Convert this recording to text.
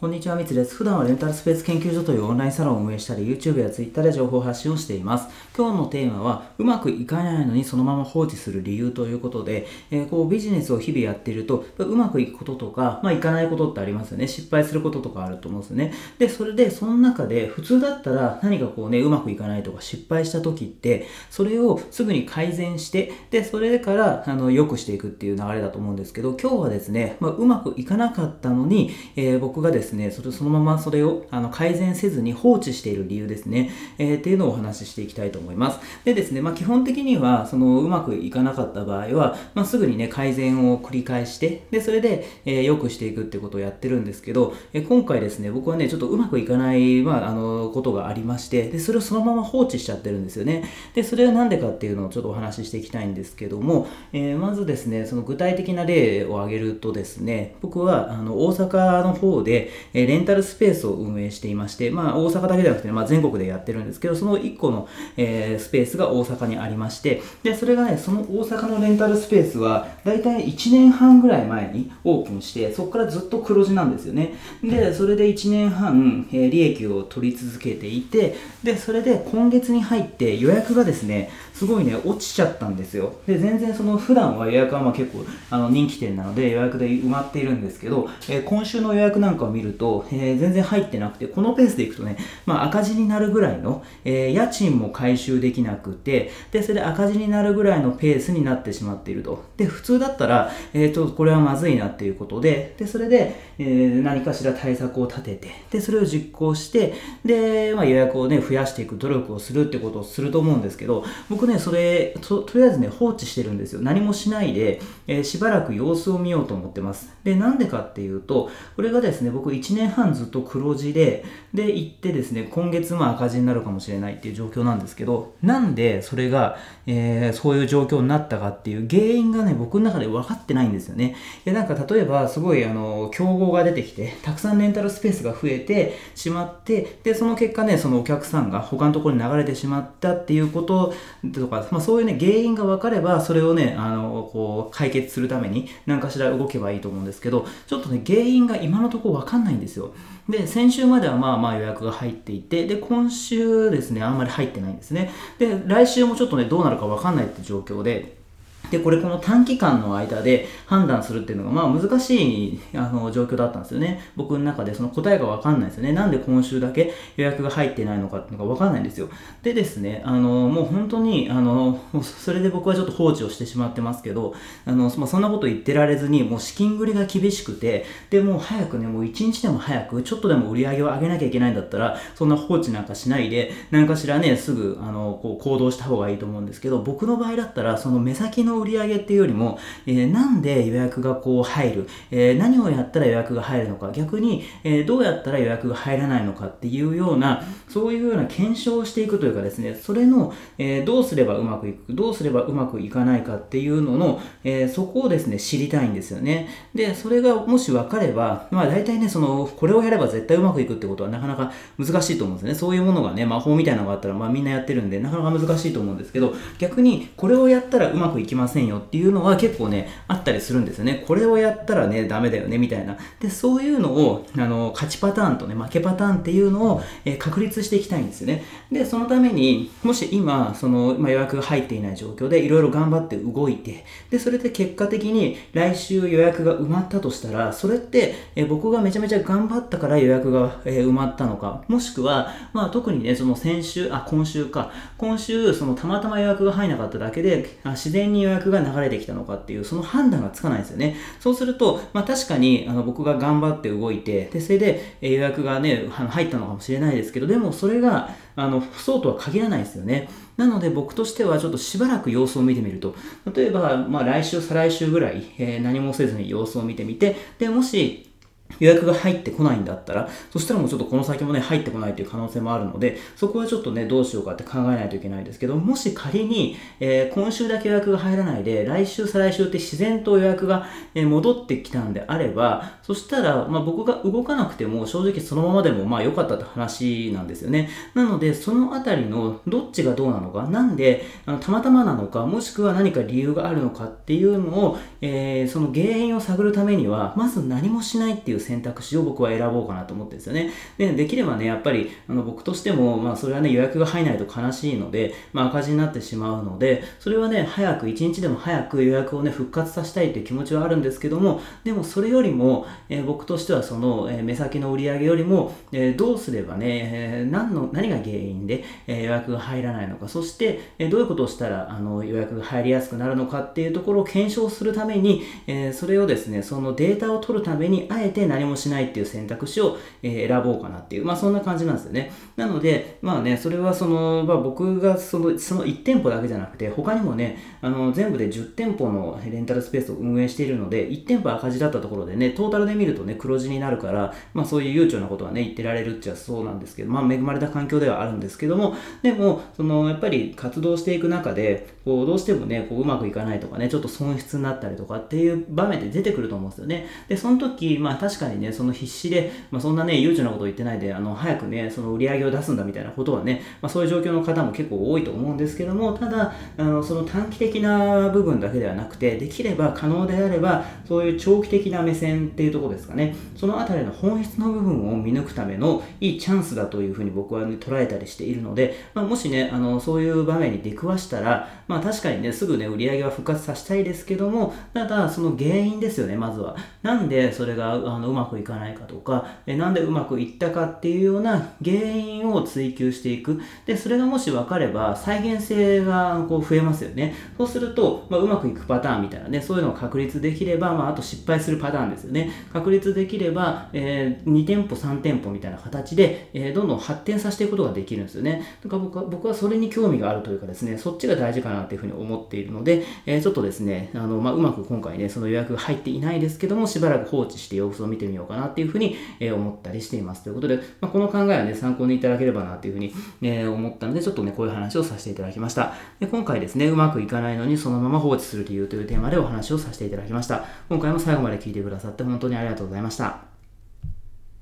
こんにちは、みつです。普段はレンタルスペース研究所というオンラインサロンを運営したり、YouTube や Twitter で情報発信をしています。今日のテーマは、うまくいかないのにそのまま放置する理由ということで、えー、こうビジネスを日々やっていると、うまくいくこととか、まあ、いかないことってありますよね。失敗することとかあると思うんですよね。で、それで、その中で、普通だったら何かこうね、うまくいかないとか失敗した時って、それをすぐに改善して、で、それから、あの、良くしていくっていう流れだと思うんですけど、今日はですね、まあ、うまくいかなかったのに、えー、僕がですね、ねそれそのままそれをあの改善せずに放置している理由ですね、えー、っていうのをお話ししていきたいと思います。でですね、まあ、基本的にはそのうまくいかなかった場合は、まあ、すぐにね、改善を繰り返して、で、それで、えー、良くしていくってことをやってるんですけど、えー、今回ですね、僕はね、ちょっとうまくいかない、まあ、あの、ことがありまして、で、それをそのまま放置しちゃってるんですよね。で、それはなんでかっていうのをちょっとお話ししていきたいんですけども、えー、まずですね、その具体的な例を挙げるとですね、僕はあの大阪の方で、えレンタルスペースを運営していまして、まあ、大阪だけでなくて、まあ、全国でやってるんですけど、その1個の、えー、スペースが大阪にありまして、で、それがね、その大阪のレンタルスペースは、だいたい1年半ぐらい前にオープンして、そこからずっと黒字なんですよね。で、それで1年半、えー、利益を取り続けていて、で、それで今月に入って予約がですね、すごいね、落ちちゃったんですよ。で、全然その、普段は予約はまあ結構あの人気店なので予約で埋まっているんですけど、えー、今週の予約なんかを見ると、えー、全然入ってなくて、このペースでいくとね、まあ、赤字になるぐらいの、えー、家賃も回収できなくて、で、それで赤字になるぐらいのペースになってしまっていると。で、普通だったら、えっ、と、これはまずいなっていうことで、で、それで、えー、何かしら対策を立てて、で、それを実行して、で、まあ、予約をね、増やしていく努力をするってことをすると思うんですけど、僕ね、それ、と、とりあえずね、放置してるんですよ。何もしないで、えー、しばらく様子を見ようと思ってます。で、なんでかっていうと、これがですね、僕1年半ずっと黒字で、で、行ってですね、今月も赤字になるかもしれないっていう状況なんですけど、なんでそれが、えー、そういう状況になったかっていう原因がね、僕の中で分かってないんですよね。で、なんか例えば、すごい、あの、競合が出てきて、たくさんレンタルスペースが増えてしまって、で、その結果ね、そのお客さんが他のところに流れてしまったっていうこととか、まあそういうね、原因が分かれば、それをね、あの、こう、解決するために何かしら動けばいいと思うんですけど、ちょっとね、原因が今のところ分かんんないんですよ。で、先週まではまあまあ予約が入っていて、で、今週ですね、あんまり入ってないんですね。で、来週もちょっとね、どうなるかわかんないって状況で、で、これこの短期間の間で判断するっていうのが、まあ難しいあの状況だったんですよね。僕の中でその答えがわかんないですよね。なんで今週だけ予約が入ってないのかっていうのがわかんないんですよ。でですね、あの、もう本当に、あの、それで僕はちょっと放置をしてしまってますけど、あの、まあ、そんなこと言ってられずに、もう資金繰りが厳しくて、で、もう早くね、もう一日でも早く、ちょっとでも売り上げを上げなきゃいけないんだったら、そんな放置なんかしないで、何かしらね、すぐ、あの、こう行動した方がいいと思うんですけど、僕の場合だったら、その目先の売り上げっていうよりも、えー、なんで予約がこう入る、えー、何をやったら予約が入るのか、逆に、えー、どうやったら予約が入らないのかっていうような、そういうような検証をしていくというかですね、それの、えどうすればうまくいく、どうすればうまくいかないかっていうのの、えそこをですね、知りたいんですよね。で、それがもし分かれば、まあ大体ね、その、これをやれば絶対うまくいくってことはなかなか難しいと思うんですね。そういうものがね、魔法みたいなのがあったら、まあみんなやってるんで、なかなか難しいと思うんですけど、逆にこれをやったらうまくいきませんよっていうのは結構ね、あったりするんですよね。これをやったらね、ダメだよね、みたいな。で、そういうのを、あの、勝ちパターンとね、負けパターンっていうのを、えー、確立していきたいんですよね。で、そのために、もし今、その、まあ、予約が入っていない状況で、いろいろ頑張って動いて、で、それで結果的に来週予約が埋まったとしたら、それって、えー、僕がめちゃめちゃ頑張ったから予約が、えー、埋まったのか、もしくは、まあ、特にね、その先週、あ、今週か、今週、そのたまたま予約が入らなかっただけで、あ自然に予約が流れてきたのかっていう、その判断がつかないですよね。そうすると、まあ、確かにあの僕が頑張って動いて、でそれで、え予約がね、入ったのかもしれないですけど、でもそれがあのそうとは限らないですよね。なので僕としてはちょっとしばらく様子を見てみると、例えば、まあ、来週、再来週ぐらい、えー、何もせずに様子を見てみて、で、もし、予約が入ってこないんだったら、そしたらもうちょっとこの先もね、入ってこないという可能性もあるので、そこはちょっとね、どうしようかって考えないといけないですけど、もし仮に、えー、今週だけ予約が入らないで、来週、再来週って自然と予約が、え戻ってきたんであれば、そしたら、まあ、僕が動かなくても、正直そのままでもまあ良かったって話なんですよね。なので、そのあたりのどっちがどうなのか、なんで、あのたまたまなのか、もしくは何か理由があるのかっていうのを、えー、その原因を探るためには、まず何もしないっていう選択肢を僕は選ぼうかなと思ってるんですよね。で、できればね、やっぱりあの僕としても、まあそれはね、予約が入らないと悲しいので、まあ赤字になってしまうので、それはね、早く、一日でも早く予約をね、復活させたいという気持ちはあるんですけども、でもそれよりも、えー、僕としてはその、えー、目先の売り上げよりも、えー、どうすればね、えー、何の、何が原因で、え、予約が入らないのか、そして、え、どういうことをしたらあの予約が入りやすくなるのかっていうところを検証するために、え、それをですね、そのデータを取るために、あえて何もしないっていう選択肢を、え、選ぼうかなっていう、まあそんな感じなんですよね。なので、まあね、それはその、まあ僕がその、その1店舗だけじゃなくて、他にもね、あの、全部で10店舗のレンタルスペースを運営しているので、1店舗赤字だったところでね、トータルで見るとね、黒字になるから、まあそういう悠長なことはね、言ってられるっちゃそうなんですけど、まあ恵まれた環境ではあるんですけども、でも、その、やっぱり活動していく中で、こう、どうしてもね、こう、うまくいかないとかね、ちょっと損失になったりとかっていう場面で出てくると思うんですよね。で、その時、まあ確かにね、その必死で、まあそんなね、悠長なこと言ってないで、あの、早くね、その売り上げを出すんだみたいなことはね、まあそういう状況の方も結構多いと思うんですけども、ただ、あの、その短期的な部分だけではなくて、できれば可能であれば、そういう長期的な目線っていうところですかね、そのあたりの本質の部分を見抜くためのいいチャンスだというふうに僕は、ね、捉えたりしているので、まあ、もしね、あの、そういう場面に出くわしたら、まあまあ確かにね、すぐね、売り上げは復活させたいですけども、ただ、その原因ですよね、まずは。なんでそれがあのうまくいかないかとか、えなんでうまくいったかっていうような原因を追求していく。で、それがもし分かれば、再現性がこう増えますよね。そうすると、まあ、うまくいくパターンみたいなね、そういうのを確立できれば、まあ、あと失敗するパターンですよね。確立できれば、えー、2店舗、3店舗みたいな形で、えー、どんどん発展させていくことができるんですよね。だから僕は僕はそれに興味があるというかですね、そっちが大事かなっていうふうに思っているので、えー、ちょっとですね、あの、まあ、うまく今回ね、その予約が入っていないですけども、しばらく放置して様子を見てみようかなっていうふうに、えー、思ったりしています。ということで、まあ、この考えはね、参考にいただければなっていうふうに、えー、思ったので、ちょっとね、こういう話をさせていただきました。で今回ですね、うまくいかないのにそのまま放置する理由というテーマでお話をさせていただきました。今回も最後まで聞いてくださって本当にありがとうございました。